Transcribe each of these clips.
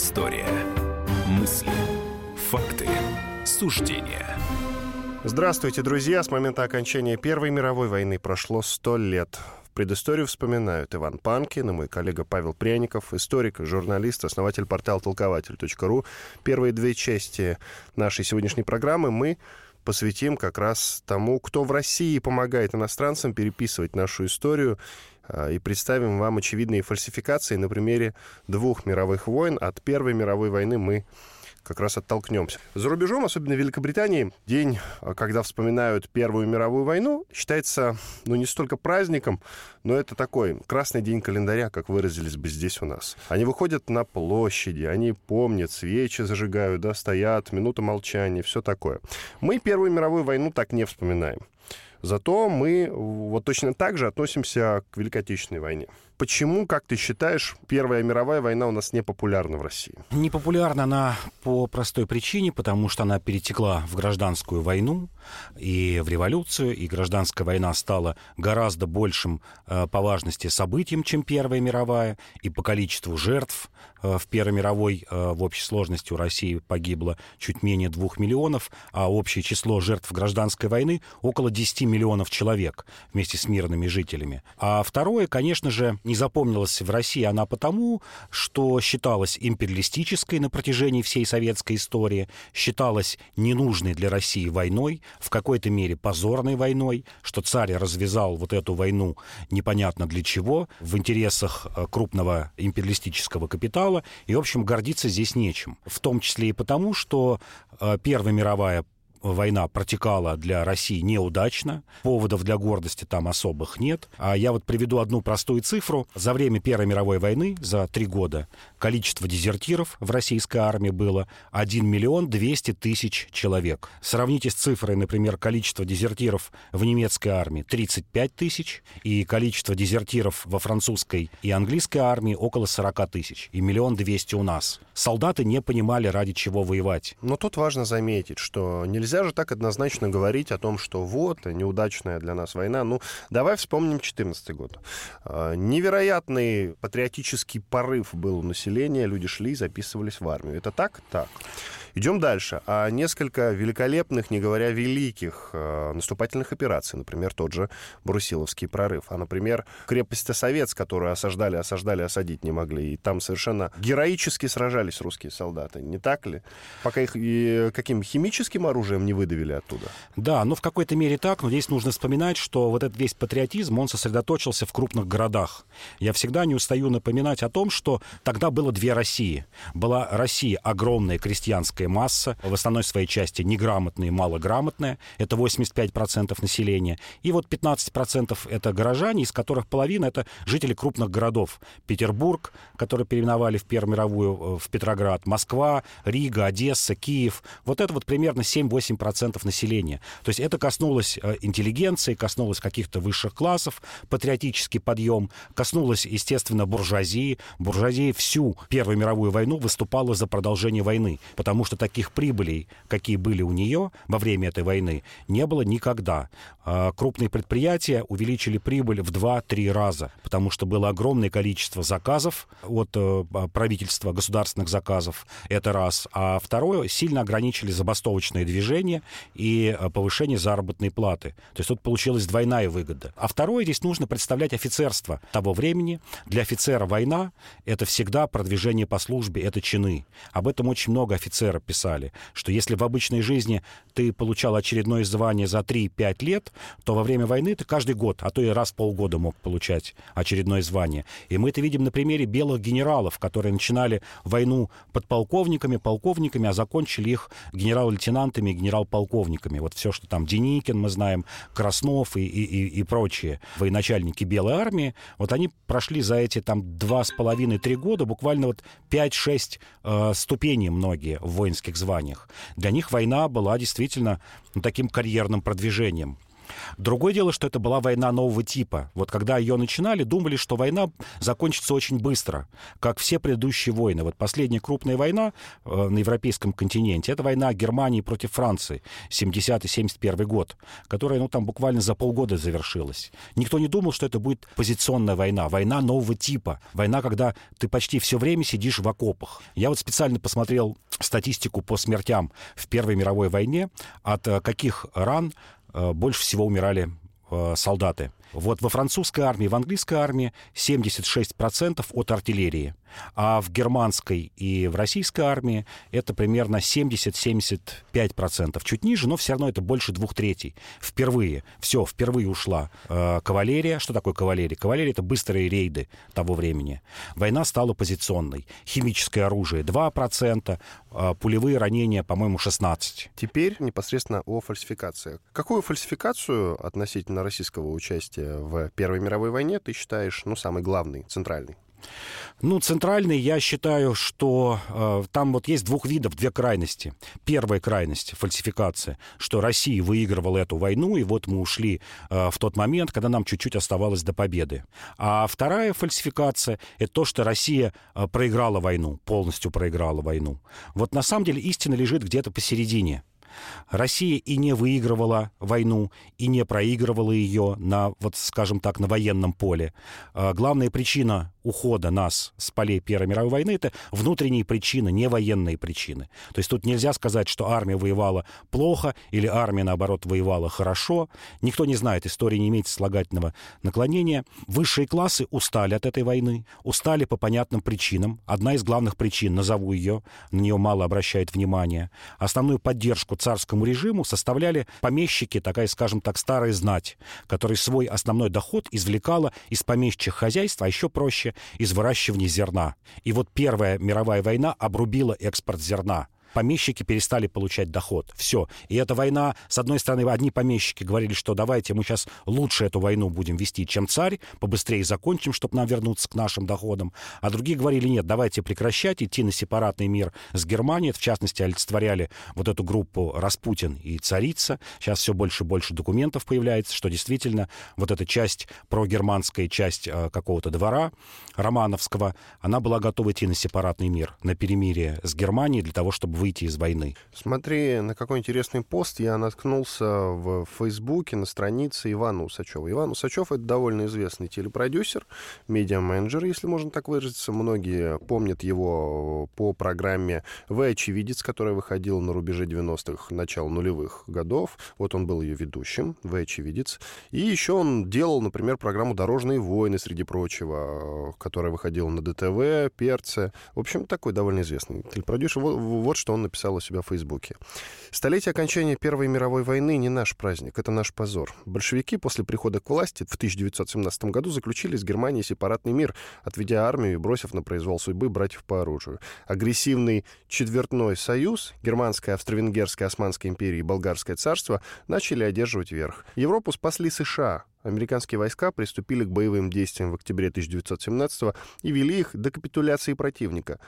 Предыстория. Мысли, факты, суждения. Здравствуйте, друзья! С момента окончания Первой мировой войны прошло сто лет. В предысторию вспоминают Иван Панкин и мой коллега Павел Пряников, историк, журналист, основатель портала толкователь.ру. Первые две части нашей сегодняшней программы мы посвятим как раз тому, кто в России помогает иностранцам переписывать нашу историю и представим вам очевидные фальсификации на примере двух мировых войн. От Первой мировой войны мы как раз оттолкнемся. За рубежом, особенно в Великобритании, день, а, когда вспоминают Первую мировую войну, считается, ну, не столько праздником, но это такой красный день календаря, как выразились бы здесь у нас. Они выходят на площади, они помнят, свечи зажигают, да, стоят, минута молчания, все такое. Мы Первую мировую войну так не вспоминаем. Зато мы вот точно так же относимся к Великой Отечественной войне. Почему, как ты считаешь, Первая мировая война у нас не популярна в России? Не популярна она по простой причине, потому что она перетекла в гражданскую войну и в революцию, и гражданская война стала гораздо большим э, по важности событием, чем Первая мировая, и по количеству жертв э, в Первой мировой э, в общей сложности у России погибло чуть менее двух миллионов, а общее число жертв гражданской войны около 10 миллионов человек вместе с мирными жителями. А второе, конечно же, не запомнилась в России она потому, что считалась империалистической на протяжении всей советской истории, считалась ненужной для России войной, в какой-то мере позорной войной, что царь развязал вот эту войну непонятно для чего, в интересах э, крупного империалистического капитала, и, в общем, гордиться здесь нечем. В том числе и потому, что э, Первая мировая война протекала для России неудачно, поводов для гордости там особых нет. А я вот приведу одну простую цифру. За время Первой мировой войны, за три года, количество дезертиров в российской армии было 1 миллион 200 тысяч человек. Сравните с цифрой, например, количество дезертиров в немецкой армии 35 тысяч и количество дезертиров во французской и английской армии около 40 тысяч и миллион двести у нас. Солдаты не понимали, ради чего воевать. Но тут важно заметить, что нельзя нельзя же так однозначно говорить о том, что вот, неудачная для нас война. Ну, давай вспомним 14 год. А, невероятный патриотический порыв был у населения, люди шли, записывались в армию. Это так? Так. Идем дальше. А несколько великолепных, не говоря великих, э, наступательных операций, например, тот же Брусиловский прорыв, а, например, крепость Осовец, которую осаждали, осаждали, осадить не могли, и там совершенно героически сражались русские солдаты, не так ли? Пока их и каким химическим оружием не выдавили оттуда. Да, ну в какой-то мере так, но здесь нужно вспоминать, что вот этот весь патриотизм, он сосредоточился в крупных городах. Я всегда не устаю напоминать о том, что тогда было две России. Была Россия огромная крестьянская критическая масса, в основной своей части неграмотные малограмотные, это 85% населения, и вот 15% это горожане, из которых половина это жители крупных городов. Петербург, который переименовали в Первую мировую э, в Петроград, Москва, Рига, Одесса, Киев. Вот это вот примерно 7-8% населения. То есть это коснулось э, интеллигенции, коснулось каких-то высших классов, патриотический подъем, коснулось, естественно, буржуазии. Буржуазия всю Первую мировую войну выступала за продолжение войны, потому что что таких прибылей, какие были у нее во время этой войны, не было никогда. А, крупные предприятия увеличили прибыль в 2-3 раза, потому что было огромное количество заказов от э, правительства, государственных заказов, это раз. А второе, сильно ограничили забастовочные движения и э, повышение заработной платы. То есть тут получилась двойная выгода. А второе, здесь нужно представлять офицерство того времени. Для офицера война — это всегда продвижение по службе, это чины. Об этом очень много офицеров писали, что если в обычной жизни ты получал очередное звание за 3-5 лет, то во время войны ты каждый год, а то и раз в полгода мог получать очередное звание. И мы это видим на примере белых генералов, которые начинали войну подполковниками, полковниками, а закончили их генерал-лейтенантами генерал-полковниками. Вот все, что там Деникин, мы знаем, Краснов и, и, и, и прочие военачальники Белой армии, вот они прошли за эти там два с половиной-три года буквально вот 5-6 э, ступеней многие в воинских званиях. Для них война была действительно ну, таким карьерным продвижением. Другое дело, что это была война нового типа. Вот когда ее начинали, думали, что война закончится очень быстро, как все предыдущие войны. Вот последняя крупная война э, на европейском континенте, это война Германии против Франции, 70-71 год, которая, ну, там буквально за полгода завершилась. Никто не думал, что это будет позиционная война, война нового типа, война, когда ты почти все время сидишь в окопах. Я вот специально посмотрел статистику по смертям в Первой мировой войне, от э, каких ран больше всего умирали э, солдаты. Вот во французской армии, в английской армии 76% от артиллерии, а в германской и в российской армии это примерно 70-75%. Чуть ниже, но все равно это больше двух третей. Впервые, все, впервые ушла э, кавалерия. Что такое кавалерия? Кавалерия — это быстрые рейды того времени. Война стала позиционной. Химическое оружие — 2%, э, пулевые ранения, по-моему, 16%. Теперь непосредственно о фальсификации. Какую фальсификацию относительно российского участия в Первой мировой войне ты считаешь, ну, самый главный, центральный? Ну, центральный, я считаю, что э, там вот есть двух видов, две крайности. Первая крайность — фальсификация, что Россия выигрывала эту войну, и вот мы ушли э, в тот момент, когда нам чуть-чуть оставалось до победы. А вторая фальсификация — это то, что Россия э, проиграла войну, полностью проиграла войну. Вот на самом деле истина лежит где-то посередине. Россия и не выигрывала войну, и не проигрывала ее на, вот скажем так, на военном поле. А главная причина ухода нас с полей Первой мировой войны это внутренние причины, не военные причины. То есть тут нельзя сказать, что армия воевала плохо или армия, наоборот, воевала хорошо. Никто не знает, история не имеет слагательного наклонения. Высшие классы устали от этой войны, устали по понятным причинам. Одна из главных причин, назову ее, на нее мало обращает внимания. Основную поддержку царскому режиму составляли помещики, такая, скажем так, старая знать, которая свой основной доход извлекала из помещичьих хозяйств, а еще проще, из выращивания зерна. И вот Первая мировая война обрубила экспорт зерна помещики перестали получать доход. Все. И эта война, с одной стороны, одни помещики говорили, что давайте мы сейчас лучше эту войну будем вести, чем царь, побыстрее закончим, чтобы нам вернуться к нашим доходам. А другие говорили, нет, давайте прекращать, идти на сепаратный мир с Германией. в частности, олицетворяли вот эту группу Распутин и царица. Сейчас все больше и больше документов появляется, что действительно вот эта часть, прогерманская часть э, какого-то двора романовского, она была готова идти на сепаратный мир, на перемирие с Германией для того, чтобы выйти из войны. Смотри, на какой интересный пост я наткнулся в Фейсбуке на странице Ивана Усачева. Иван Усачев — это довольно известный телепродюсер, медиа-менеджер, если можно так выразиться. Многие помнят его по программе «Вы очевидец», которая выходила на рубеже 90-х, начала нулевых годов. Вот он был ее ведущим, «Вы очевидец». И еще он делал, например, программу «Дорожные войны», среди прочего, которая выходила на ДТВ, Перце. В общем, такой довольно известный телепродюсер. Вот, вот что что он написал у себя в Фейсбуке. «Столетие окончания Первой мировой войны не наш праздник, это наш позор. Большевики после прихода к власти в 1917 году заключили с Германией сепаратный мир, отведя армию и бросив на произвол судьбы братьев по оружию. Агрессивный четвертной союз, Германская, Австро-Венгерская, Османская империя и Болгарское царство начали одерживать верх. Европу спасли США, Американские войска приступили к боевым действиям в октябре 1917 и вели их до капитуляции противника.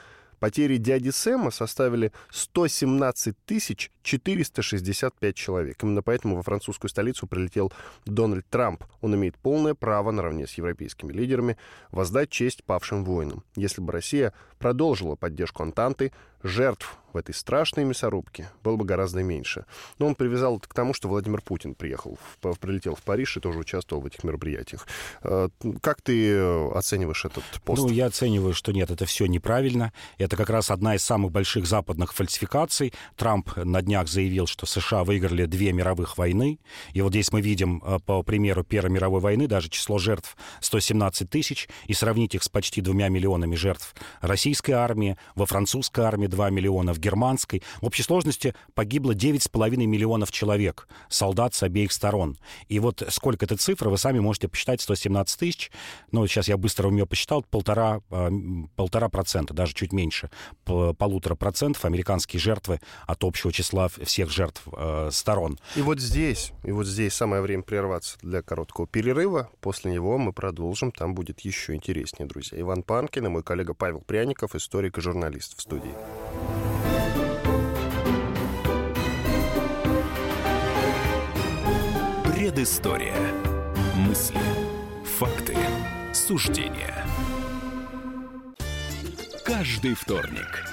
Потери дяди Сэма составили 117 465 человек. Именно поэтому во французскую столицу прилетел Дональд Трамп. Он имеет полное право наравне с европейскими лидерами воздать честь павшим воинам. Если бы Россия продолжила поддержку Антанты, жертв в этой страшной мясорубке было бы гораздо меньше. Но он привязал это к тому, что Владимир Путин приехал, прилетел в Париж и тоже участвовал в этих мероприятиях. Э, как ты оцениваешь этот пост? Ну, я оцениваю, что нет, это все неправильно. Это как раз одна из самых больших западных фальсификаций. Трамп на днях заявил, что США выиграли две мировых войны. И вот здесь мы видим, э, по примеру Первой мировой войны, даже число жертв 117 тысяч, и сравнить их с почти двумя миллионами жертв российской армии, во французской армии 2 миллиона, в германской. В общей сложности погибло 9,5 миллионов человек, солдат с обеих сторон. И вот сколько это цифра, вы сами можете посчитать, 117 тысяч. Ну, сейчас я быстро у нее посчитал, полтора, а, полтора процента, даже чуть меньше, полутора процентов американские жертвы от общего числа всех жертв э, сторон. И вот здесь, и вот здесь самое время прерваться для короткого перерыва. После него мы продолжим, там будет еще интереснее, друзья. Иван Панкин и мой коллега Павел Пряников, историк и журналист в студии. Предыстория. Мысли, факты, суждения. Каждый вторник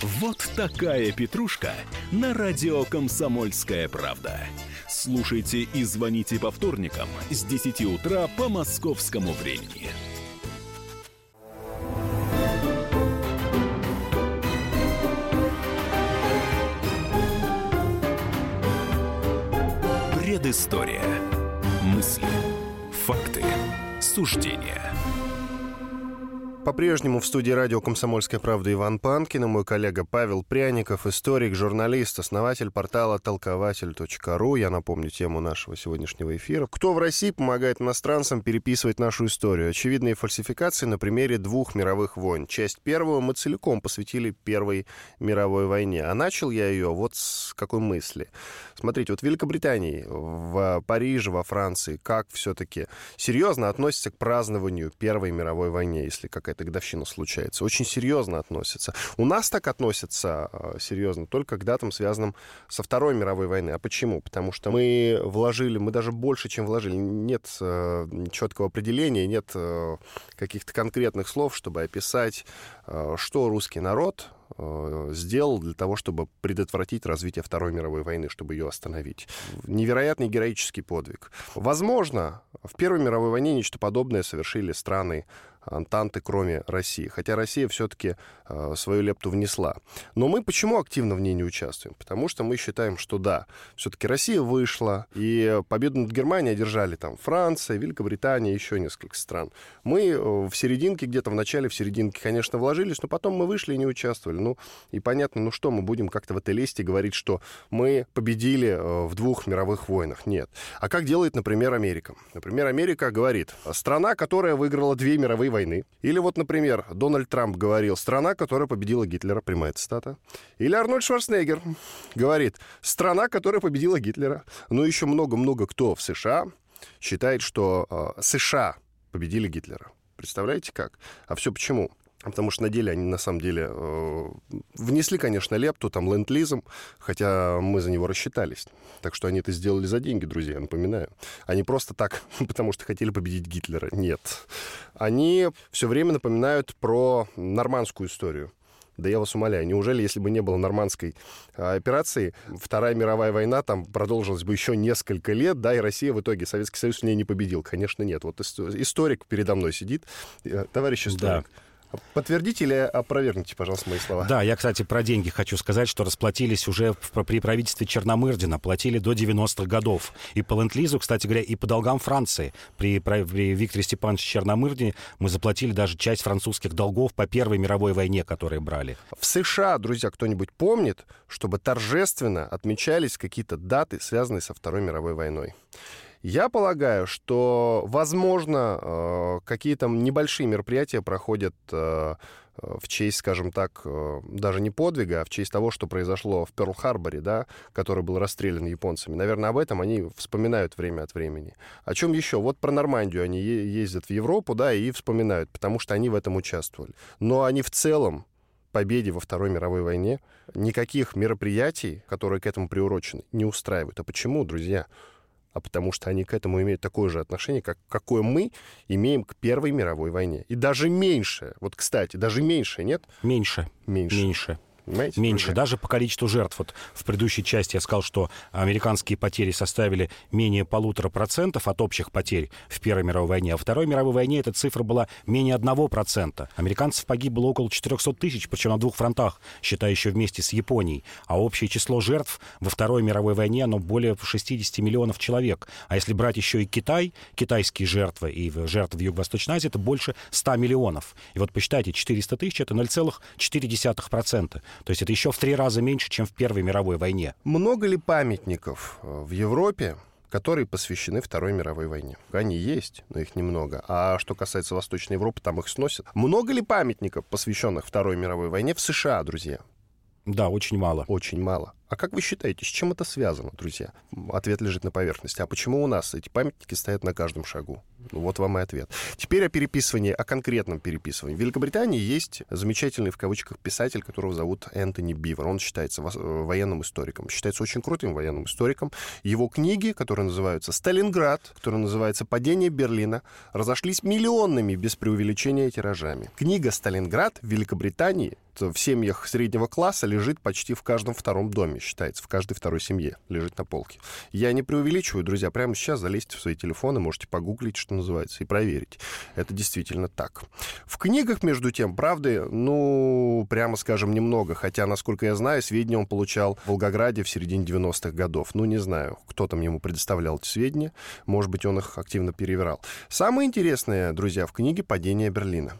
Вот такая петрушка на радио «Комсомольская правда». Слушайте и звоните по вторникам с 10 утра по московскому времени. Предыстория. Мысли, факты, суждения. По-прежнему в студии радио «Комсомольская правда» Иван Панкин и мой коллега Павел Пряников, историк, журналист, основатель портала толкователь.ру. Я напомню тему нашего сегодняшнего эфира. Кто в России помогает иностранцам переписывать нашу историю? Очевидные фальсификации на примере двух мировых войн. Часть первую мы целиком посвятили Первой мировой войне. А начал я ее вот с какой мысли. Смотрите, вот в Великобритании, в Париже, во Франции, как все-таки серьезно относятся к празднованию Первой мировой войны, если какая-то какая-то годовщина случается, очень серьезно относятся. У нас так относятся э, серьезно только к датам, связанным со Второй мировой войной. А почему? Потому что мы вложили, мы даже больше, чем вложили. Нет э, четкого определения, нет э, каких-то конкретных слов, чтобы описать, что русский народ сделал для того, чтобы предотвратить развитие Второй мировой войны, чтобы ее остановить. Невероятный героический подвиг. Возможно, в Первой мировой войне нечто подобное совершили страны Антанты, кроме России. Хотя Россия все-таки э, свою лепту внесла. Но мы почему активно в ней не участвуем? Потому что мы считаем, что да, все-таки Россия вышла, и победу над Германией одержали там Франция, Великобритания, еще несколько стран. Мы э, в серединке, где-то в начале, в серединке, конечно, вложились, но потом мы вышли и не участвовали. Ну, и понятно, ну что, мы будем как-то в этой лесте говорить, что мы победили э, в двух мировых войнах. Нет. А как делает, например, Америка? Например, Америка говорит, страна, которая выиграла две мировые войны, войны. Или вот, например, Дональд Трамп говорил, страна, которая победила Гитлера, прямая цитата. Или Арнольд Шварценеггер говорит, страна, которая победила Гитлера. Ну, еще много-много кто в США считает, что э, США победили Гитлера. Представляете как? А все почему? Потому что на деле они, на самом деле, э, внесли, конечно, лепту, там, ленд-лизом, хотя мы за него рассчитались. Так что они это сделали за деньги, друзья, напоминаю. Они просто так, потому что хотели победить Гитлера. Нет. Они все время напоминают про нормандскую историю. Да я вас умоляю, неужели, если бы не было нормандской а, операции, Вторая мировая война там продолжилась бы еще несколько лет, да, и Россия в итоге, Советский Союз в ней не победил? Конечно, нет. Вот историк передо мной сидит, э, товарищ историк. Да. Подтвердите или опровергните, пожалуйста, мои слова. Да, я, кстати, про деньги хочу сказать, что расплатились уже при правительстве Черномырдина, платили до 90-х годов. И по ленд кстати говоря, и по долгам Франции. При, при Викторе Степановиче Черномырдине мы заплатили даже часть французских долгов по Первой мировой войне, которые брали. В США, друзья, кто-нибудь помнит, чтобы торжественно отмечались какие-то даты, связанные со Второй мировой войной? Я полагаю, что, возможно, э, какие-то небольшие мероприятия проходят э, в честь, скажем так, э, даже не подвига, а в честь того, что произошло в Перл-Харборе, да, который был расстрелян японцами. Наверное, об этом они вспоминают время от времени. О чем еще? Вот про Нормандию они ездят в Европу, да, и вспоминают, потому что они в этом участвовали. Но они в целом победе во Второй мировой войне никаких мероприятий, которые к этому приурочены, не устраивают. А почему, друзья? А потому что они к этому имеют такое же отношение, как какое мы имеем к Первой мировой войне. И даже меньше. Вот, кстати, даже меньше, нет? Меньше. Меньше. Меньше. Понимаете? Меньше. Даже по количеству жертв. Вот в предыдущей части я сказал, что американские потери составили менее полутора процентов от общих потерь в Первой мировой войне. А во Второй мировой войне эта цифра была менее одного процента. Американцев погибло около 400 тысяч, причем на двух фронтах, считая еще вместе с Японией. А общее число жертв во Второй мировой войне, оно более 60 миллионов человек. А если брать еще и Китай, китайские жертвы и жертвы в Юго-Восточной Азии, это больше 100 миллионов. И вот посчитайте, 400 тысяч — это 0,4%. То есть это еще в три раза меньше, чем в Первой мировой войне. Много ли памятников э, в Европе, которые посвящены Второй мировой войне. Они есть, но их немного. А что касается Восточной Европы, там их сносят. Много ли памятников, посвященных Второй мировой войне в США, друзья? Да, очень мало. Очень мало. А как вы считаете, с чем это связано, друзья? Ответ лежит на поверхности. А почему у нас эти памятники стоят на каждом шагу? Ну, вот вам и ответ. Теперь о переписывании, о конкретном переписывании. В Великобритании есть замечательный, в кавычках, писатель, которого зовут Энтони Бивер. Он считается э, военным историком. Считается очень крутым военным историком. Его книги, которые называются «Сталинград», которые называются «Падение Берлина», разошлись миллионными без преувеличения тиражами. Книга «Сталинград» в Великобритании в семьях среднего класса лежит почти в каждом втором доме, считается, в каждой второй семье лежит на полке. Я не преувеличиваю, друзья, прямо сейчас залезьте в свои телефоны, можете погуглить, что называется, и проверить. Это действительно так. В книгах, между тем, правды, ну, прямо скажем, немного, хотя, насколько я знаю, сведения он получал в Волгограде в середине 90-х годов. Ну, не знаю, кто там ему предоставлял эти сведения, может быть, он их активно перевирал. Самое интересное, друзья, в книге «Падение Берлина».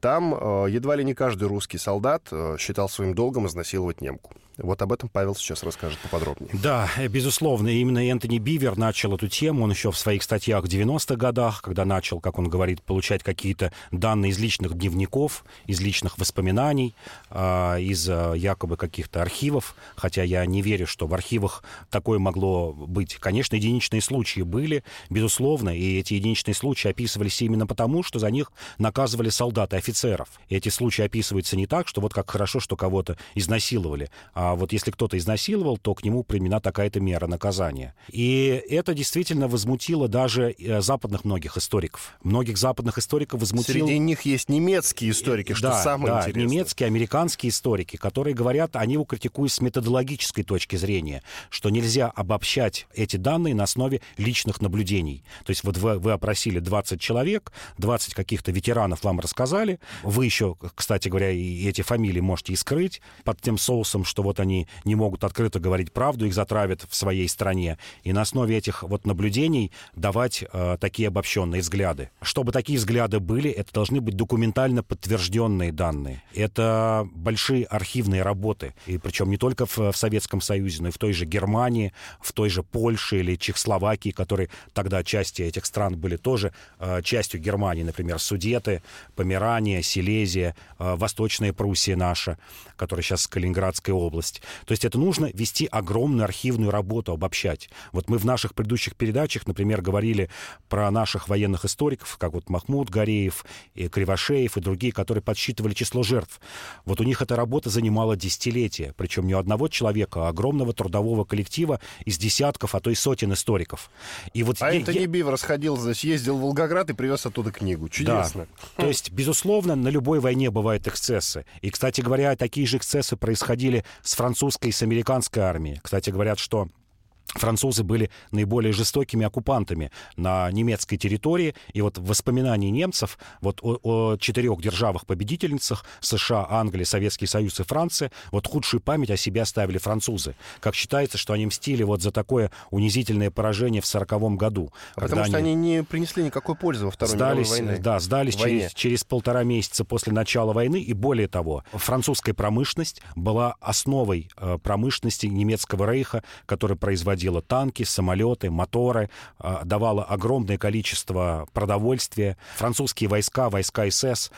Там э, едва ли не каждый русский солдат э, считал своим долгом изнасиловать немку. Вот об этом Павел сейчас расскажет поподробнее. Да, безусловно, именно Энтони Бивер начал эту тему. Он еще в своих статьях в 90-х годах, когда начал, как он говорит, получать какие-то данные из личных дневников, из личных воспоминаний, э, из э, якобы каких-то архивов, хотя я не верю, что в архивах такое могло быть. Конечно, единичные случаи были, безусловно, и эти единичные случаи описывались именно потому, что за них наказывали солдаты, офицеров. И эти случаи описываются не так, что вот как хорошо, что кого-то изнасиловали, а вот если кто-то изнасиловал, то к нему применена такая-то мера наказания. И это действительно возмутило даже э, западных многих историков. Многих западных историков возмутило... Среди них есть немецкие историки, что да, самое да, интересное. немецкие, американские историки, которые говорят, они его критикуют с методологической точки зрения, что нельзя обобщать эти данные на основе личных наблюдений. То есть вот вы, вы опросили 20 человек, 20 каких-то ветеранов вам рассказали, вы еще, кстати говоря, и эти фамилии можете и скрыть под тем соусом, что вот они не могут открыто говорить правду, их затравят в своей стране. И на основе этих вот наблюдений давать э, такие обобщенные взгляды. Чтобы такие взгляды были, это должны быть документально подтвержденные данные. Это большие архивные работы. И причем не только в, в Советском Союзе, но и в той же Германии, в той же Польше или Чехословакии, которые тогда части этих стран были тоже э, частью Германии. Например, Судеты, Померания, Силезия, э, Восточная Пруссия наша, которая сейчас Калининградская область. То есть это нужно вести огромную архивную работу, обобщать. Вот мы в наших предыдущих передачах, например, говорили про наших военных историков, как вот Махмуд Гореев, и Кривошеев и другие, которые подсчитывали число жертв. Вот у них эта работа занимала десятилетия, причем не одного человека, а огромного трудового коллектива из десятков, а то и сотен историков. И вот а я, Энтони я... Бивер сходил, значит, ездил в Волгоград и привез оттуда книгу. Чудесно. Да. То есть, безусловно, на любой войне бывают эксцессы. И, кстати говоря, такие же эксцессы происходили с французской и с американской армией. Кстати, говорят, что французы были наиболее жестокими оккупантами на немецкой территории. И вот в воспоминании немцев вот о, о четырех державах-победительницах США, Англия, Советский Союз и Франция, вот худшую память о себе оставили французы. Как считается, что они мстили вот за такое унизительное поражение в сороковом году. А потому что они... не принесли никакой пользы во Второй сдались, мировой войне. Да, сдались через, через полтора месяца после начала войны. И более того, французская промышленность была основой э, промышленности немецкого рейха, который производил производила танки, самолеты, моторы, а, давала огромное количество продовольствия. Французские войска, войска СС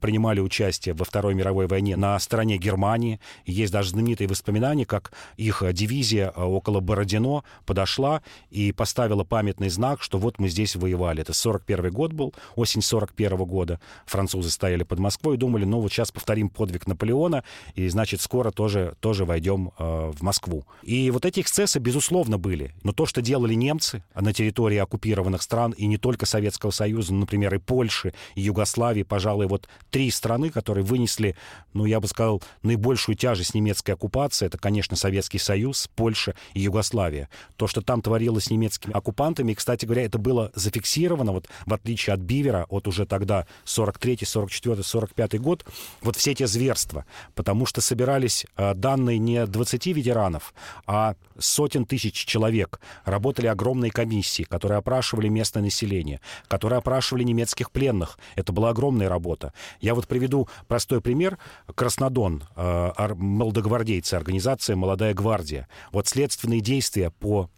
принимали участие во Второй мировой войне на стороне Германии. Есть даже знаменитые воспоминания, как их дивизия а, около Бородино подошла и поставила памятный знак, что вот мы здесь воевали. Это 41 год был, осень 41 года. Французы стояли под Москвой и думали, ну вот сейчас повторим подвиг Наполеона, и значит скоро тоже, тоже войдем э, в Москву. И вот эти эксцессы, безусловно, были. Но то, что делали немцы на территории оккупированных стран, и не только Советского Союза, но, например, и Польши, и Югославии, пожалуй, вот три страны, которые вынесли, ну, я бы сказал, наибольшую тяжесть немецкой оккупации, это, конечно, Советский Союз, Польша и Югославия. То, что там творилось с немецкими оккупантами, и, кстати говоря, это было зафиксировано, вот в отличие от Бивера, от уже тогда 43 44 45 год, вот все эти зверства, потому что собирались э, данные не 20 ветеранов, а сотен тысяч человек. Работали огромные комиссии, которые опрашивали местное население, которые опрашивали немецких пленных. Это была огромная работа. Я вот приведу простой пример. Краснодон, э, молодогвардейцы, организация «Молодая гвардия». Вот следственные действия по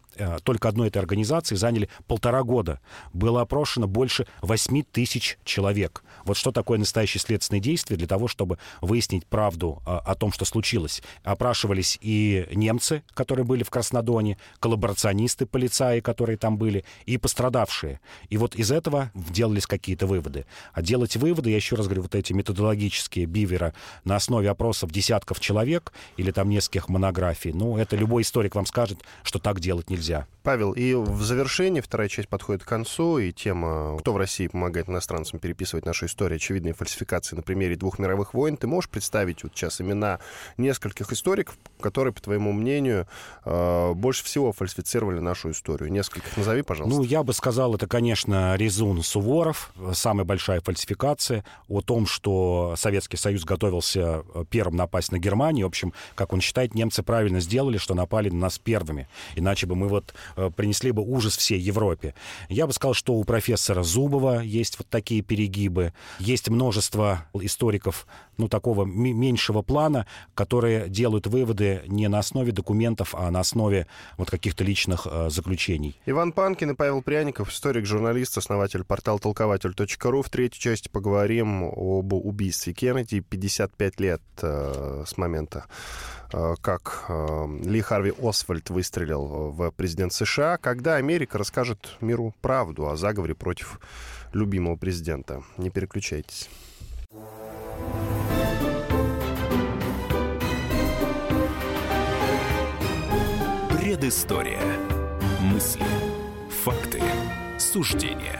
только одной этой организации заняли полтора года. Было опрошено больше 8 тысяч человек. Вот что такое настоящее следственное действие для того, чтобы выяснить правду о, о том, что случилось. Опрашивались и немцы, которые были в Краснодоне, коллаборационисты, полицаи, которые там были, и пострадавшие. И вот из этого делались какие-то выводы. А делать выводы, я еще раз говорю, вот эти методологические бивера на основе опросов десятков человек или там нескольких монографий, ну, это любой историк вам скажет, что так делать нельзя. Павел, и в завершении вторая часть подходит к концу, и тема «Кто в России помогает иностранцам переписывать нашу историю? Очевидные фальсификации на примере двух мировых войн». Ты можешь представить вот сейчас имена нескольких историков, которые, по твоему мнению, э, больше всего фальсифицировали нашу историю? Нескольких назови, пожалуйста. Ну, я бы сказал, это, конечно, Резун Суворов, самая большая фальсификация о том, что Советский Союз готовился э, первым напасть на Германию. В общем, как он считает, немцы правильно сделали, что напали на нас первыми. Иначе бы мы вот Э, принесли бы ужас всей Европе. Я бы сказал, что у профессора Зубова есть вот такие перегибы. Есть множество историков ну, такого меньшего плана, которые делают выводы не на основе документов, а на основе вот каких-то личных э, заключений. Иван Панкин и Павел Пряников, историк, журналист, основатель портала толкователь.ру. В третьей части поговорим об убийстве Кеннеди. 55 лет э, с момента как э, Ли Харви Освальд выстрелил в президент США, когда Америка расскажет миру правду о заговоре против любимого президента. Не переключайтесь. Предыстория. Мысли. Факты. Суждения.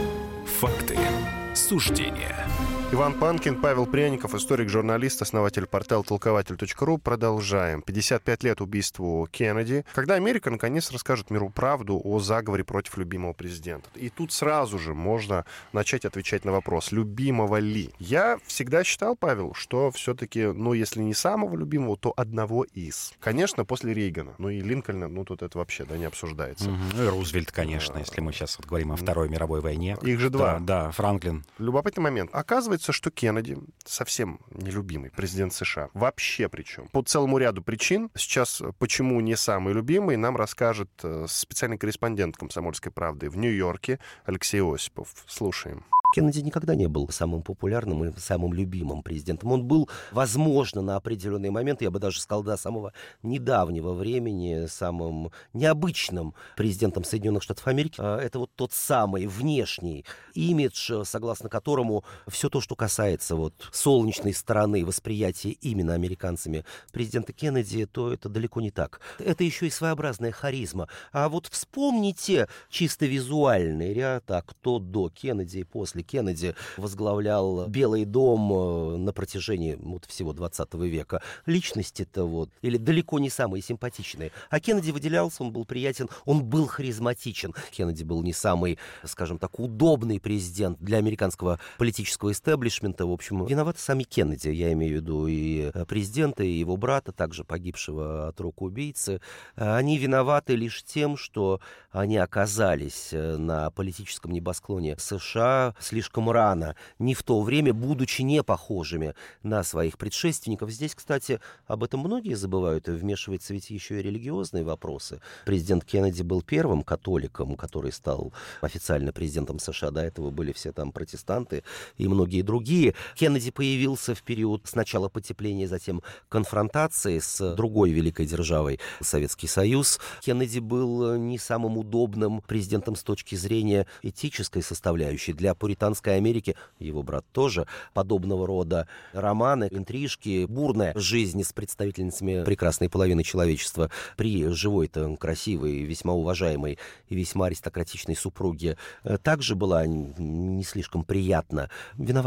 Факты Суждения. Иван Панкин, Павел Пряников, историк-журналист, основатель портала толкователь.ру. Продолжаем. 55 лет убийству Кеннеди. Когда Америка наконец расскажет миру правду о заговоре против любимого президента. И тут сразу же можно начать отвечать на вопрос, любимого ли. Я всегда считал, Павел, что все-таки, ну, если не самого любимого, то одного из. Конечно, после Рейгана. Ну и Линкольна, ну тут это вообще, да, не обсуждается. Угу. Ну и Рузвельт, конечно, а... если мы сейчас вот говорим о Второй мировой войне. Их же два. Да, да, Франклин. Любопытный момент. Оказывается, Оказывается, что Кеннеди, совсем нелюбимый президент США, вообще причем, по целому ряду причин, сейчас почему не самый любимый, нам расскажет э, специальный корреспондент «Комсомольской правды» в Нью-Йорке Алексей Осипов. Слушаем. Кеннеди никогда не был самым популярным и самым любимым президентом. Он был, возможно, на определенный момент, я бы даже сказал, до самого недавнего времени, самым необычным президентом Соединенных Штатов Америки. А, это вот тот самый внешний имидж, согласно которому все то, что касается вот солнечной стороны восприятия именно американцами президента Кеннеди, то это далеко не так. Это еще и своеобразная харизма. А вот вспомните чисто визуальный ряд, а кто до Кеннеди и после после Кеннеди возглавлял Белый дом э, на протяжении вот, всего 20 века. Личности-то вот, или далеко не самые симпатичные. А Кеннеди выделялся, он был приятен, он был харизматичен. Кеннеди был не самый, скажем так, удобный президент для американского политического истеблишмента. В общем, виноваты сами Кеннеди, я имею в виду и э, президента, и его брата, также погибшего от рук убийцы. Э, они виноваты лишь тем, что они оказались на политическом небосклоне США слишком рано, не в то время, будучи не похожими на своих предшественников. Здесь, кстати, об этом многие забывают, и вмешиваются ведь еще и религиозные вопросы. Президент Кеннеди был первым католиком, который стал официально президентом США. До этого были все там протестанты и многие другие. Кеннеди появился в период сначала потепления, затем конфронтации с другой великой державой, Советский Союз. Кеннеди был не самым удобным президентом с точки зрения этической составляющей для пуританской Америки, его брат тоже, подобного рода романы, интрижки, бурная жизнь с представительницами прекрасной половины человечества при живой-то красивой, весьма уважаемой и весьма аристократичной супруге э, также была не слишком приятна.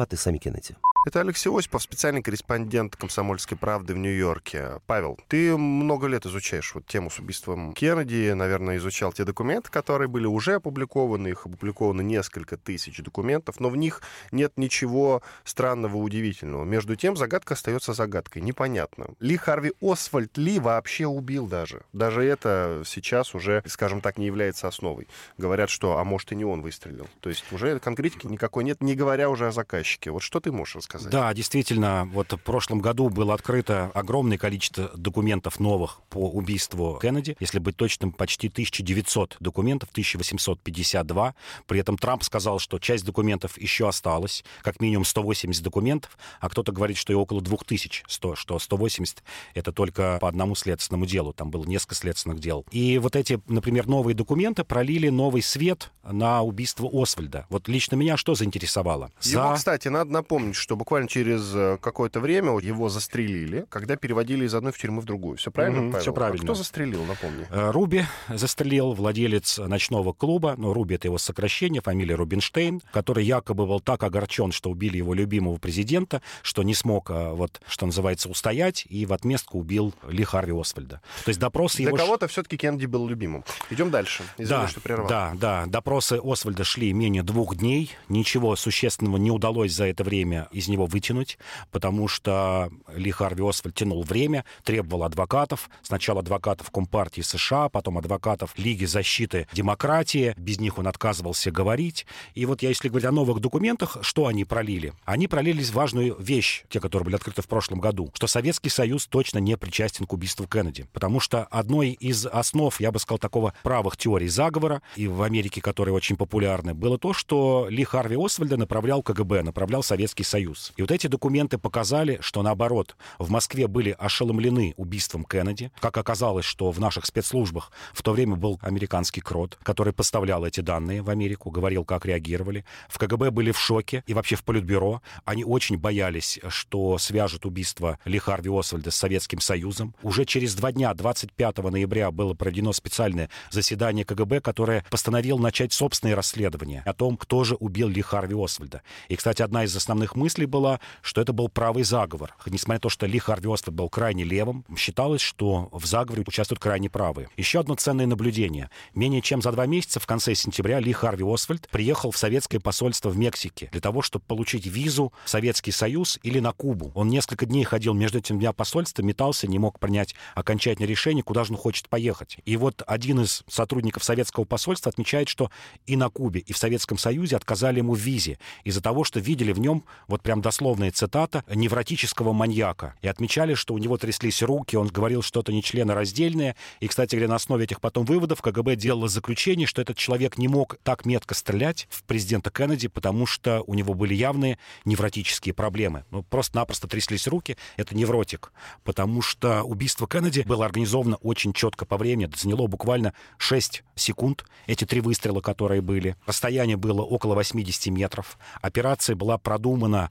Виноваты сами Кеннеди. Это Алексей Осипов, специальный корреспондент «Комсомольской правды» в Нью-Йорке. Павел, ты много лет изучаешь вот тему с убийством Кеннеди, наверное, изучал те документы, которые были уже опубликованы, их опубликовано несколько тысяч документов, но в них нет ничего странного, удивительного. Между тем, загадка остается загадкой, непонятно. Ли Харви Освальд Ли вообще убил даже. Даже это сейчас уже, скажем так, не является основой. Говорят, что, а может, и не он выстрелил. То есть уже конкретики никакой нет, не говоря уже о заказчике. Вот что ты можешь рассказать? Да, действительно, вот в прошлом году было открыто огромное количество документов новых по убийству Кеннеди. Если быть точным, почти 1900 документов, 1852. При этом Трамп сказал, что часть документов еще осталась, как минимум 180 документов, а кто-то говорит, что и около 2000, 100, что 180 — это только по одному следственному делу, там было несколько следственных дел. И вот эти, например, новые документы пролили новый свет на убийство Освальда. Вот лично меня что заинтересовало? Его, За... кстати, надо напомнить, что буквально через э, какое-то время его застрелили, когда переводили из одной в тюрьму в другую. Все правильно, mm-hmm, Все правильно. А кто застрелил, напомни? Э, Руби застрелил, владелец ночного клуба, но Руби — это его сокращение, фамилия Рубинштейн, который якобы был так огорчен, что убили его любимого президента, что не смог, э, вот, что называется, устоять, и в отместку убил Ли Харви Освальда. То есть допрос Для его... кого-то все-таки Кеннеди был любимым. Идем дальше. Извини, да, что прервал. Да, да. Допросы Освальда шли менее двух дней. Ничего существенного не удалось за это время из него вытянуть, потому что Ли Харви Освальд тянул время, требовал адвокатов. Сначала адвокатов Компартии США, потом адвокатов Лиги защиты демократии. Без них он отказывался говорить. И вот я, если говорить о новых документах, что они пролили? Они пролили важную вещь, те, которые были открыты в прошлом году, что Советский Союз точно не причастен к убийству Кеннеди. Потому что одной из основ, я бы сказал, такого правых теорий заговора, и в Америке, которые очень популярны, было то, что Ли Харви Освальда направлял КГБ, направлял Советский Союз. И вот эти документы показали, что наоборот, в Москве были ошеломлены убийством Кеннеди. Как оказалось, что в наших спецслужбах в то время был американский крот, который поставлял эти данные в Америку, говорил, как реагировали. В КГБ были в шоке и вообще в Политбюро. Они очень боялись, что свяжут убийство Ли Харви Освальда с Советским Союзом. Уже через два дня, 25 ноября, было проведено специальное заседание КГБ, которое постановило начать собственное расследование о том, кто же убил Ли Харви Освальда. И, кстати, одна из основных мыслей была, что это был правый заговор. Несмотря на то, что Ли Харви Освальд был крайне левым, считалось, что в заговоре участвуют крайне правые. Еще одно ценное наблюдение. Менее чем за два месяца, в конце сентября, Ли Харви Освальд приехал в советское посольство в Мексике для того, чтобы получить визу в Советский Союз или на Кубу. Он несколько дней ходил между этими двумя посольствами, метался, не мог принять окончательное решение, куда же он хочет поехать. И вот один из сотрудников советского посольства отмечает, что и на Кубе, и в Советском Союзе отказали ему в визе из-за того, что видели в нем, вот прям дословная цитата, невротического маньяка. И отмечали, что у него тряслись руки, он говорил что-то нечленораздельное. И, кстати говоря, на основе этих потом выводов КГБ делало заключение, что этот человек не мог так метко стрелять в президента Кеннеди, потому что у него были явные невротические проблемы. Ну, просто-напросто тряслись руки. Это невротик. Потому что убийство Кеннеди было организовано очень четко по времени. Это заняло буквально 6 секунд. Эти три выстрела, которые были. Расстояние было около 80 метров. Операция была продумана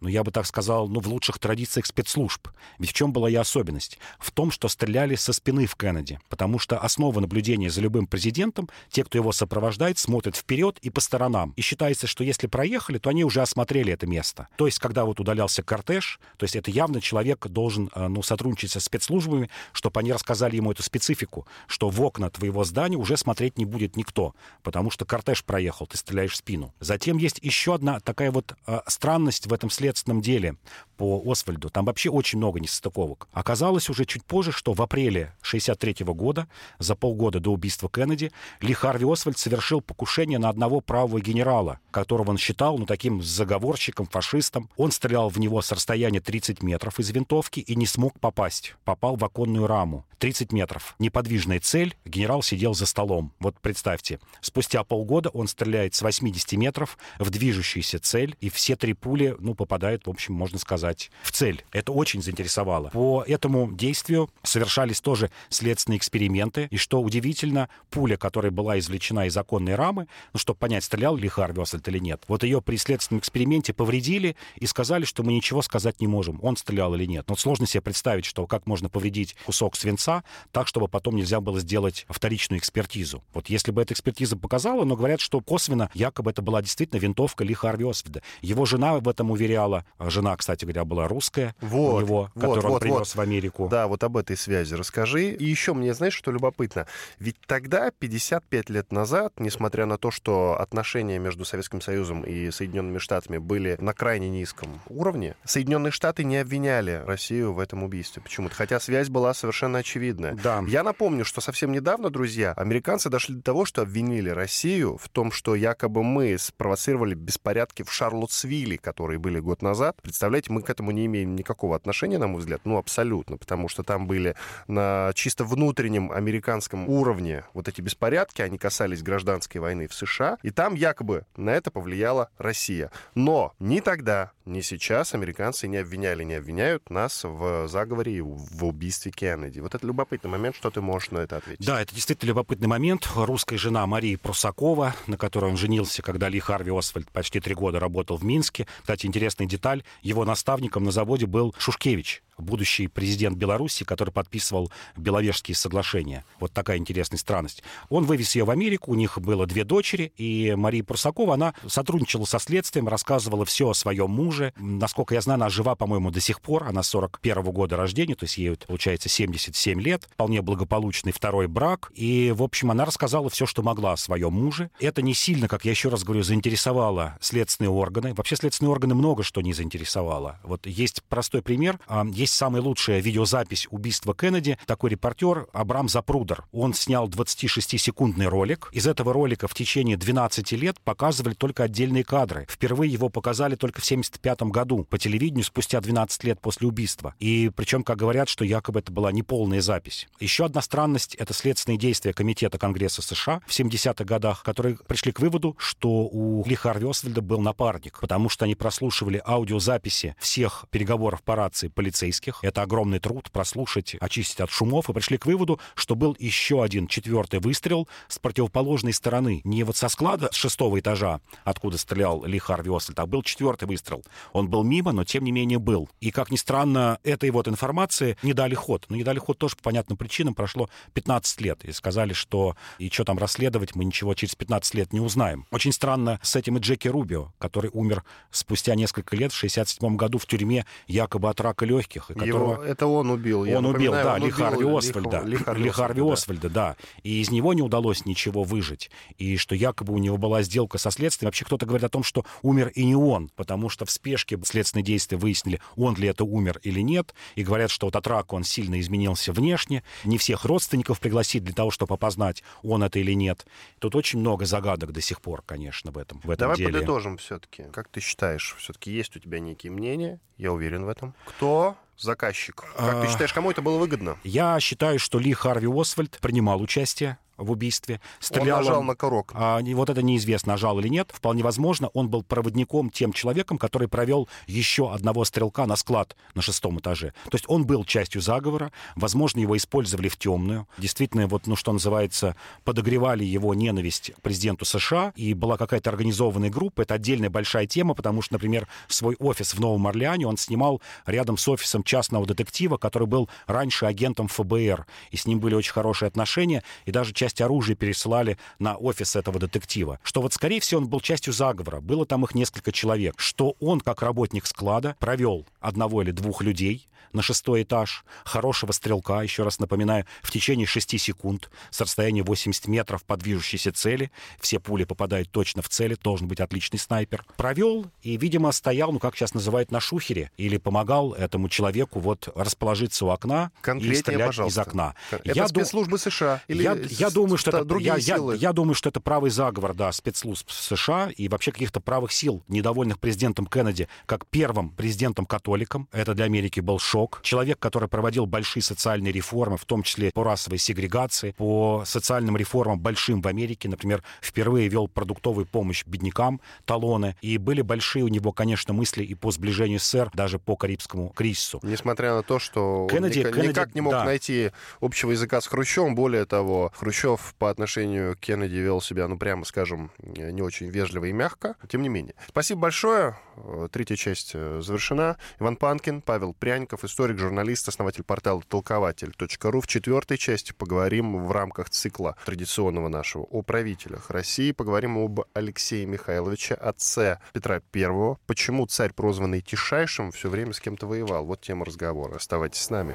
ну, я бы так сказал, ну, в лучших традициях спецслужб. Ведь в чем была ее особенность? В том, что стреляли со спины в Кеннеди. Потому что основа наблюдения за любым президентом, те, кто его сопровождает, смотрят вперед и по сторонам. И считается, что если проехали, то они уже осмотрели это место. То есть, когда вот удалялся кортеж, то есть это явно человек должен, э, ну, сотрудничать со спецслужбами, чтобы они рассказали ему эту специфику, что в окна твоего здания уже смотреть не будет никто, потому что кортеж проехал, ты стреляешь в спину. Затем есть еще одна такая вот э, странность в этом следствии следственном деле по Освальду. Там вообще очень много несостыковок. Оказалось уже чуть позже, что в апреле 63 года, за полгода до убийства Кеннеди, Ли Харви Освальд совершил покушение на одного правого генерала, которого он считал, ну, таким заговорщиком, фашистом. Он стрелял в него с расстояния 30 метров из винтовки и не смог попасть. Попал в оконную раму. 30 метров. Неподвижная цель. Генерал сидел за столом. Вот представьте. Спустя полгода он стреляет с 80 метров в движущуюся цель, и все три пули, ну, попадают, в общем, можно сказать, в цель. Это очень заинтересовало. По этому действию совершались тоже следственные эксперименты. И что удивительно, пуля, которая была извлечена из законной рамы, ну, чтобы понять, стрелял ли Харви Освальд или нет, вот ее при следственном эксперименте повредили и сказали, что мы ничего сказать не можем, он стрелял или нет. Но сложно себе представить, что как можно повредить кусок свинца так, чтобы потом нельзя было сделать вторичную экспертизу. Вот если бы эта экспертиза показала, но говорят, что косвенно якобы это была действительно винтовка Ли Харви Освальда. Его жена в этом уверяла. Жена, кстати говоря, была русская вот, у него, вот, которую вот, он привез вот. в Америку. Да, вот об этой связи расскажи. И еще мне, знаешь, что любопытно? Ведь тогда, 55 лет назад, несмотря на то, что отношения между Советским Союзом и Соединенными Штатами были на крайне низком уровне, Соединенные Штаты не обвиняли Россию в этом убийстве почему-то, хотя связь была совершенно очевидная. Да. Я напомню, что совсем недавно, друзья, американцы дошли до того, что обвинили Россию в том, что якобы мы спровоцировали беспорядки в Шарлоттсвилле, которые были год назад. Представляете, мы к этому не имеем никакого отношения, на мой взгляд, ну, абсолютно, потому что там были на чисто внутреннем американском уровне вот эти беспорядки, они касались гражданской войны в США, и там якобы на это повлияла Россия. Но ни тогда, ни сейчас американцы не обвиняли, не обвиняют нас в заговоре и в убийстве Кеннеди. Вот это любопытный момент, что ты можешь на это ответить. Да, это действительно любопытный момент. Русская жена Марии Прусакова, на которой он женился, когда Ли Харви Освальд почти три года работал в Минске. Кстати, интересная деталь. Его наставником на заводе был Шушкевич, будущий президент Беларуси, который подписывал Беловежские соглашения. Вот такая интересная странность. Он вывез ее в Америку, у них было две дочери, и Мария Прусакова, она сотрудничала со следствием, рассказывала все о своем муже. Насколько я знаю, она жива, по-моему, до сих пор. Она 41 -го года рождения, то есть ей, получается, 77 лет. Вполне благополучный второй брак. И, в общем, она рассказала все, что могла о своем муже. Это не сильно, как я еще раз говорю, заинтересовало следственные органы. Вообще, следственные органы много что не заинтересовало. Вот есть простой пример. А, есть есть самая лучшая видеозапись убийства Кеннеди. Такой репортер Абрам Запрудер. Он снял 26-секундный ролик. Из этого ролика в течение 12 лет показывали только отдельные кадры. Впервые его показали только в 75 году по телевидению спустя 12 лет после убийства. И причем, как говорят, что якобы это была неполная запись. Еще одна странность — это следственные действия Комитета Конгресса США в 70-х годах, которые пришли к выводу, что у Ли Харви был напарник, потому что они прослушивали аудиозаписи всех переговоров по рации полицейских полицейских. Это огромный труд прослушать, очистить от шумов, и пришли к выводу, что был еще один четвертый выстрел с противоположной стороны. Не вот со склада с шестого этажа, откуда стрелял Ли Харви Освальд, а был четвертый выстрел. Он был мимо, но тем не менее был. И, как ни странно, этой вот информации не дали ход. Но не дали ход тоже по понятным причинам. Прошло 15 лет. И сказали, что и что там расследовать, мы ничего через 15 лет не узнаем. Очень странно с этим и Джеки Рубио, который умер спустя несколько лет в 67 году в тюрьме якобы от рака легких которого... Его, это он убил. Он убил, да, он Ли Харви Освальда. Ли, Ли Харви Освальда, да. И из него не удалось ничего выжить. И что якобы у него была сделка со следствием. Вообще кто-то говорит о том, что умер и не он, потому что в спешке следственные действия выяснили, он ли это умер или нет. И говорят, что вот от рака он сильно изменился внешне. Не всех родственников пригласить для того, чтобы опознать, он это или нет. Тут очень много загадок до сих пор, конечно, в этом, в этом Давай деле. подытожим все-таки. Как ты считаешь, все-таки есть у тебя некие мнения, я уверен в этом. Кто заказчик? Как ты а, считаешь, кому это было выгодно? Я считаю, что Ли Харви Освальд принимал участие в убийстве. Стрелял он нажал он, на курок. А, вот это неизвестно, нажал или нет. Вполне возможно, он был проводником тем человеком, который провел еще одного стрелка на склад на шестом этаже. То есть он был частью заговора. Возможно, его использовали в темную. Действительно, вот, ну, что называется, подогревали его ненависть к президенту США. И была какая-то организованная группа. Это отдельная большая тема, потому что, например, свой офис в Новом Орлеане он снимал рядом с офисом частного детектива, который был раньше агентом ФБР. И с ним были очень хорошие отношения. И даже часть часть оружия переслали на офис этого детектива. Что вот, скорее всего, он был частью заговора. Было там их несколько человек. Что он, как работник склада, провел одного или двух людей на шестой этаж, хорошего стрелка, еще раз напоминаю, в течение 6 секунд с расстояния 80 метров по движущейся цели. Все пули попадают точно в цели, должен быть отличный снайпер. Провел и, видимо, стоял, ну, как сейчас называют, на шухере, или помогал этому человеку вот расположиться у окна и стрелять пожалуйста. из окна. Это я спецслужбы США? Или я, я думаю, что это, другие я, силы. Я, я думаю, что это правый заговор, да, спецслужб США и вообще каких-то правых сил, недовольных президентом Кеннеди, как первым президентом-католиком. Это для Америки был шок. Человек, который проводил большие социальные реформы, в том числе по расовой сегрегации, по социальным реформам большим в Америке. Например, впервые вел продуктовую помощь беднякам, талоны. И были большие у него, конечно, мысли и по сближению СССР, даже по Карибскому кризису. Несмотря на то, что Кеннеди, он никак, Кеннеди, никак не мог да. найти общего языка с Хрущевым. Более того, Хрущев по отношению к Кеннеди вел себя, ну, прямо скажем, не очень вежливо и мягко. Тем не менее. Спасибо большое. Э, Третья часть э, завершена. Иван Панкин, Павел Пряников, историк, журналист, основатель портала толкователь.ру. В четвертой части поговорим в рамках цикла традиционного нашего о правителях России. Поговорим об Алексее Михайловиче, отце Петра Первого. Почему царь, прозванный Тишайшим, все время с кем-то воевал. Вот тема разговора. Оставайтесь с нами.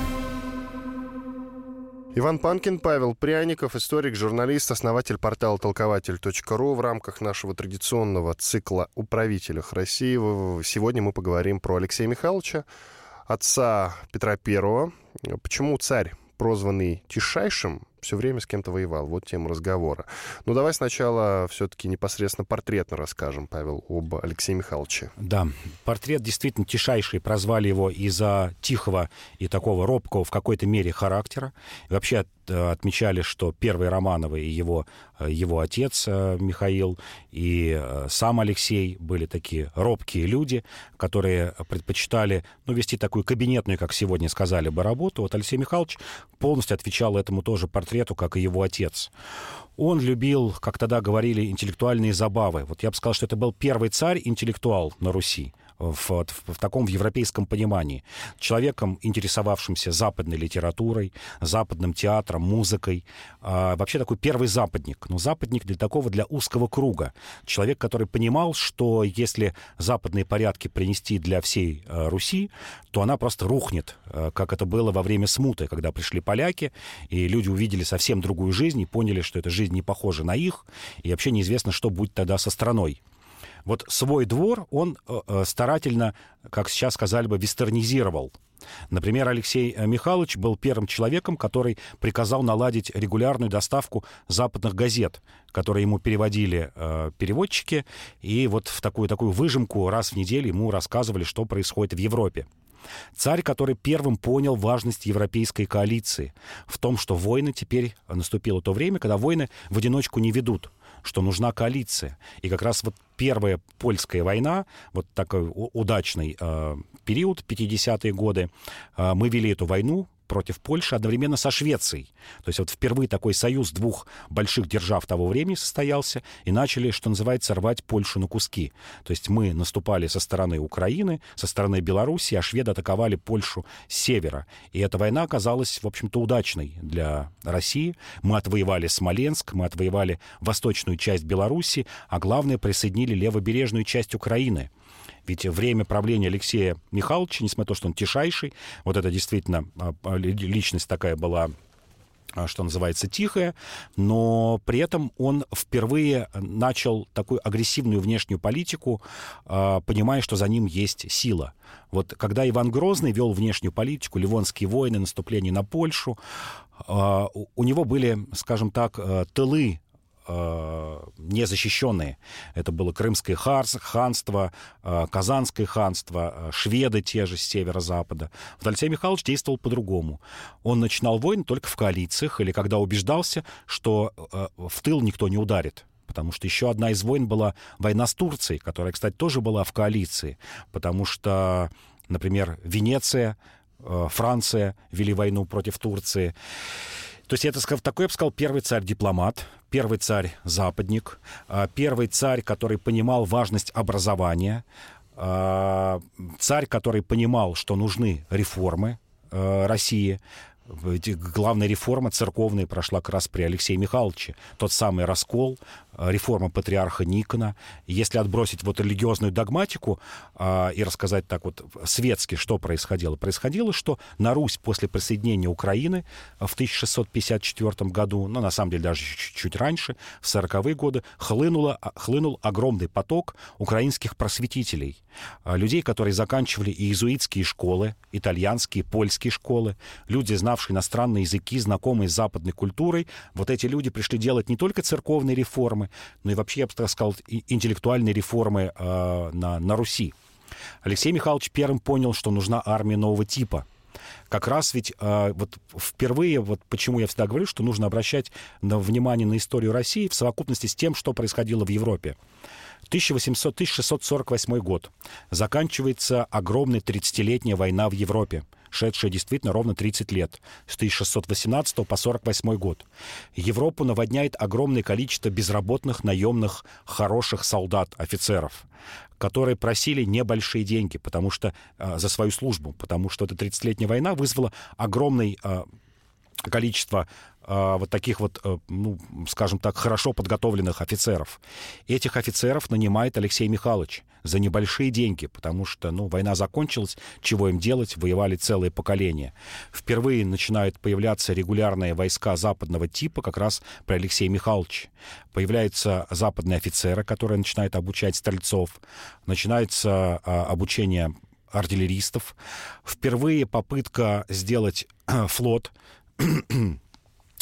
Иван Панкин, Павел Пряников, историк, журналист, основатель портала толкователь.ру. В рамках нашего традиционного цикла о России сегодня мы поговорим про Алексея Михайловича, отца Петра Первого. Почему царь, прозванный Тишайшим, все время с кем-то воевал. Вот тема разговора. Ну, давай сначала все-таки непосредственно портретно расскажем, Павел, об Алексее Михайловиче. Да, портрет действительно тишайший. Прозвали его из-за тихого и такого робкого в какой-то мере характера. И вообще э, отмечали, что первый Романовы и его, э, его отец э, Михаил и сам Алексей были такие робкие люди, которые предпочитали ну, вести такую кабинетную, как сегодня сказали бы, работу. Вот Алексей Михайлович полностью отвечал этому тоже портрету портрету, как и его отец. Он любил, как тогда говорили, интеллектуальные забавы. Вот я бы сказал, что это был первый царь-интеллектуал на Руси в, в, в таком в европейском понимании. Человеком, интересовавшимся западной литературой, западным театром, музыкой. А, вообще такой первый западник. Но западник для такого, для узкого круга. Человек, который понимал, что если западные порядки принести для всей а, Руси, то она просто рухнет, а, как это было во время смуты, когда пришли поляки, и люди увидели совсем другую жизнь и поняли, что эта жизнь не похожа на их, и вообще неизвестно, что будет тогда со страной. Вот свой двор он э, старательно, как сейчас сказали бы, вестернизировал. Например, Алексей Михайлович был первым человеком, который приказал наладить регулярную доставку западных газет, которые ему переводили э, переводчики, и вот в такую, такую выжимку раз в неделю ему рассказывали, что происходит в Европе. Царь, который первым понял важность европейской коалиции в том, что войны теперь наступило то время, когда войны в одиночку не ведут что нужна коалиция. И как раз вот первая польская война, вот такой удачный э, период, 50-е годы, э, мы вели эту войну против Польши одновременно со Швецией. То есть вот впервые такой союз двух больших держав того времени состоялся, и начали, что называется, рвать Польшу на куски. То есть мы наступали со стороны Украины, со стороны Белоруссии, а шведы атаковали Польшу с севера. И эта война оказалась, в общем-то, удачной для России. Мы отвоевали Смоленск, мы отвоевали восточную часть Беларуси, а главное, присоединили левобережную часть Украины. Ведь время правления Алексея Михайловича, несмотря на то, что он тишайший, вот это действительно а, а, личность такая была а, что называется, тихая, но при этом он впервые начал такую агрессивную внешнюю политику, понимая, что за ним есть сила. Вот когда Иван Грозный вел внешнюю политику, Ливонские войны, наступление на Польшу, у него были, скажем так, тылы э, незащищенные. Это было Крымское ханство, э, Казанское ханство, э, шведы те же с северо-запада. Вот Алексей Михайлович действовал по-другому. Он начинал войны только в коалициях или когда убеждался, что э, в тыл никто не ударит потому что еще одна из войн была война с Турцией, которая, кстати, тоже была в коалиции, потому что, например, Венеция, э, Франция вели войну против Турции. То есть это такой, я бы сказал, первый царь-дипломат, первый царь-западник, э, первый царь, который понимал важность образования, э, царь, который понимал, что нужны реформы России, главная реформа церковная прошла как раз при Алексее Михайловиче. Тот самый раскол, реформа патриарха Никона. Если отбросить вот религиозную догматику а, и рассказать так вот светски, что происходило. Происходило, что на Русь после присоединения Украины в 1654 году, ну, на самом деле, даже чуть-чуть раньше, в 40-е годы, хлынуло, хлынул огромный поток украинских просветителей. А, людей, которые заканчивали иезуитские школы, итальянские, польские школы, люди, знавшие иностранные языки, знакомые с западной культурой. Вот эти люди пришли делать не только церковные реформы, реформы, ну и вообще, я бы так сказал, интеллектуальные реформы э, на, на Руси. Алексей Михайлович первым понял, что нужна армия нового типа. Как раз ведь э, вот впервые, вот почему я всегда говорю, что нужно обращать на внимание на историю России в совокупности с тем, что происходило в Европе. 1800-1648 год. Заканчивается огромная 30-летняя война в Европе шедшая действительно ровно 30 лет, с 1618 по 48 год. Европу наводняет огромное количество безработных, наемных, хороших солдат, офицеров, которые просили небольшие деньги потому что, э, за свою службу, потому что эта 30-летняя война вызвала огромный э, количество вот таких вот, э, ну, скажем так, хорошо подготовленных офицеров. Этих офицеров нанимает Алексей Михайлович за небольшие деньги, потому что, ну, война закончилась, чего им делать, воевали целые поколения. Впервые начинают появляться регулярные войска западного типа как раз при Алексее Михайловиче. Появляются западные офицеры, которые начинают обучать стрельцов, начинается э, обучение артиллеристов. Впервые попытка сделать флот А,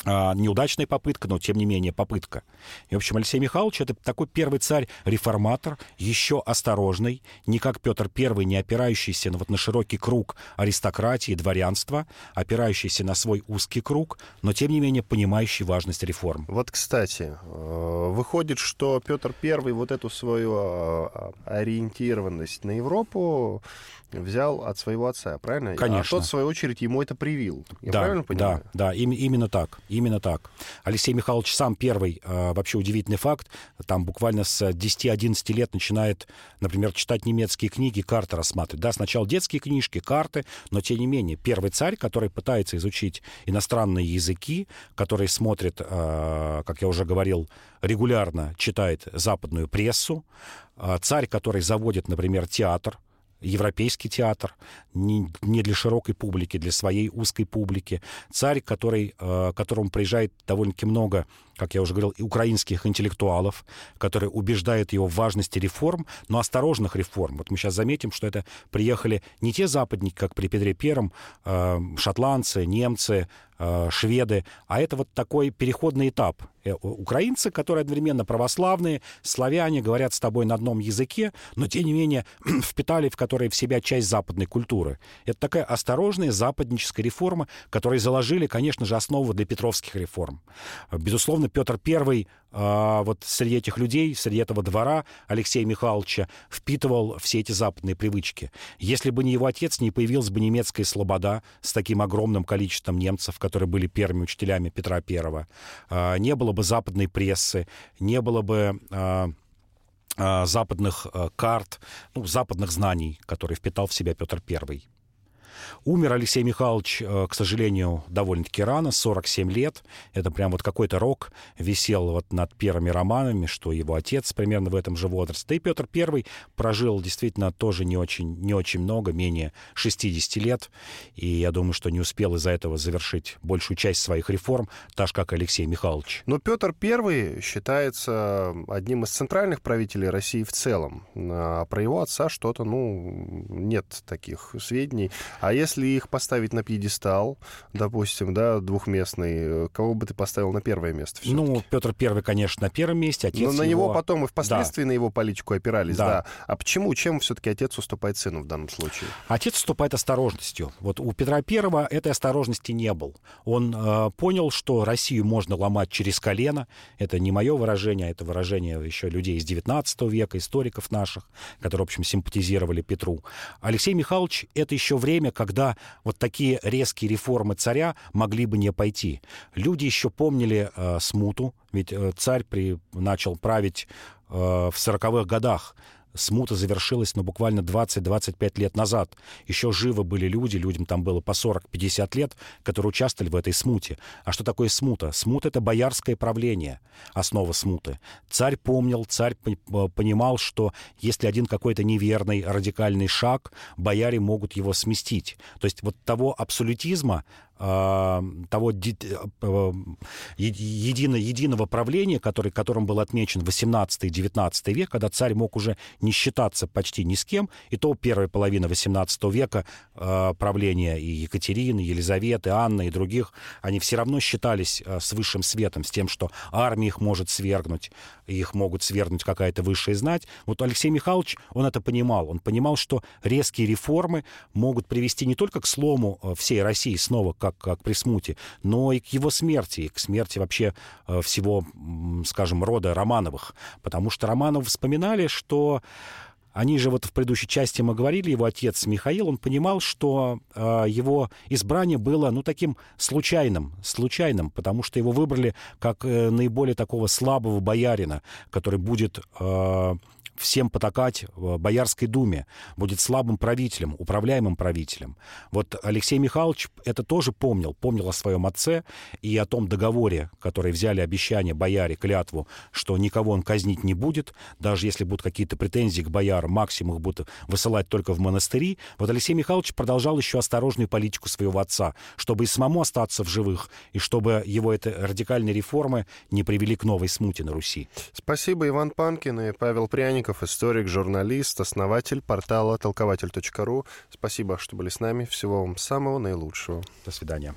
неудачная попытка, но тем не менее попытка. И, в общем, Алексей Михайлович это такой первый царь-реформатор, еще осторожный, не как Петр I, не опирающийся вот на широкий круг аристократии, дворянства, опирающийся на свой узкий круг, но тем не менее понимающий важность реформ. Вот, кстати, э, выходит, что Петр I вот эту свою а, а, ориентированность на Европу взял от своего отца, правильно? Конечно. А тот, в свою очередь, ему это привил. Я да, правильно понимаю? Да, да, им, именно так, именно так. Алексей Михайлович сам первый, э, вообще удивительный факт, там буквально с 10-11 лет начинает, например, читать немецкие книги, карты рассматривать. Да, сначала детские книжки, карты, но тем не менее, первый царь, который пытается изучить иностранные языки, который смотрит, э, как я уже говорил, регулярно читает западную прессу, э, царь, который заводит, например, театр, европейский театр, не, для широкой публики, для своей узкой публики. Царь, который, э, которому приезжает довольно-таки много, как я уже говорил, украинских интеллектуалов, которые убеждают его в важности реформ, но осторожных реформ. Вот мы сейчас заметим, что это приехали не те западники, как при Петре Первом, э, шотландцы, немцы, шведы, а это вот такой переходный этап. Э, украинцы, которые одновременно православные, славяне, говорят с тобой на одном языке, но тем не менее впитали в которые в себя часть западной культуры. Это такая осторожная западническая реформа, которая заложили, конечно же, основу для петровских реформ. Безусловно, Петр а, вот среди этих людей, среди этого двора Алексея Михайловича впитывал все эти западные привычки. Если бы не его отец, не появилась бы немецкая слобода с таким огромным количеством немцев, которые были первыми учителями Петра I. А, не было бы западной прессы, не было бы а, западных карт, ну, западных знаний, которые впитал в себя Петр I. Умер Алексей Михайлович, э, к сожалению, довольно-таки рано, 47 лет. Это прям вот какой-то рок висел вот над первыми романами, что его отец примерно в этом же возрасте. Да и Петр I прожил действительно тоже не очень, не очень много, менее 60 лет. И я думаю, что не успел из-за этого завершить большую часть своих реформ, так же, как Алексей Михайлович. Но Петр I считается одним из центральных правителей России в целом. А про его отца что-то, ну, нет таких сведений. А А если их поставить на пьедестал, допустим, да, двухместный, э, кого бы ты поставил на первое место? Все-таки? Ну, Петр Первый, конечно, на первом месте. Отец Но на его... него потом и впоследствии да. на его политику опирались, да. да. А почему? Чем все-таки отец уступает сыну в данном случае? Отец уступает осторожностью. Вот у Петра Первого этой осторожности не было. Он э, понял, что Россию можно ломать через колено. Это не мое выражение, а это выражение еще людей из XIX века, историков наших, которые, в общем, симпатизировали Петру. Алексей Михайлович — это еще время, когда вот такие резкие реформы царя могли бы не пойти. Люди еще помнили э, смуту, ведь э, царь при, начал править э, в 40-х годах смута завершилась, ну, буквально 20-25 лет назад. Еще живы были люди, людям там было по 40-50 лет, которые участвовали в этой смуте. А что такое смута? Смута — это боярское правление, основа смуты. Царь помнил, царь э, понимал, что если один какой-то неверный, радикальный шаг, бояре могут его сместить. То есть вот того абсолютизма, того э, едино, единого правления, который, которым был отмечен 18-19 век, когда царь мог уже не считаться почти ни с кем, и то первая половина 18 века э, правления и Екатерины, Елизаветы, Анны и других, они все равно считались э, с высшим светом, с тем, что армия их может свергнуть, их могут свергнуть какая-то высшая знать. Вот Алексей Михайлович, он это понимал. Он понимал, что резкие реформы могут привести не только к слому всей России снова, как, как при смуте, но и к его смерти, и к смерти вообще всего, скажем, рода Романовых. Потому что Романовы вспоминали, что они же вот в предыдущей части мы говорили, его отец Михаил, он понимал, что э, его избрание было, ну, таким случайным, случайным, потому что его выбрали как э, наиболее такого слабого боярина, который будет э, всем потакать в Боярской думе, будет слабым правителем, управляемым правителем. Вот Алексей Михайлович это тоже помнил, помнил о своем отце и о том договоре, который взяли обещание бояре, клятву, что никого он казнить не будет, даже если будут какие-то претензии к боярам, максимум их будут высылать только в монастыри. Вот Алексей Михайлович продолжал еще осторожную политику своего отца, чтобы и самому остаться в живых, и чтобы его это радикальные реформы не привели к новой смуте на Руси. Спасибо, Иван Панкин и Павел Пряников Мельников, историк, журналист, основатель портала толкователь.ру. Спасибо, что были с нами. Всего вам самого наилучшего. До свидания.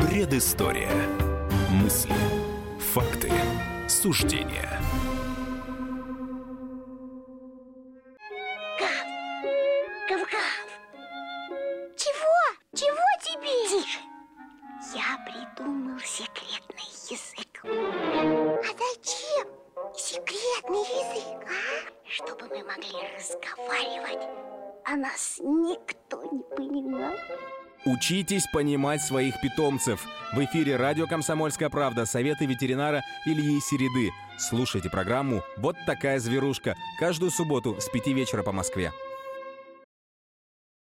Предыстория. Мысли. Факты. Суждения. Гав! Чего? Чего тебе? Тише! Я придумал секретный язык. А зачем секретный язык, а? Чтобы мы могли разговаривать, а нас никто не понимал. Учитесь понимать своих питомцев. В эфире радио «Комсомольская правда» советы ветеринара Ильи Середы. Слушайте программу «Вот такая зверушка» каждую субботу с 5 вечера по Москве.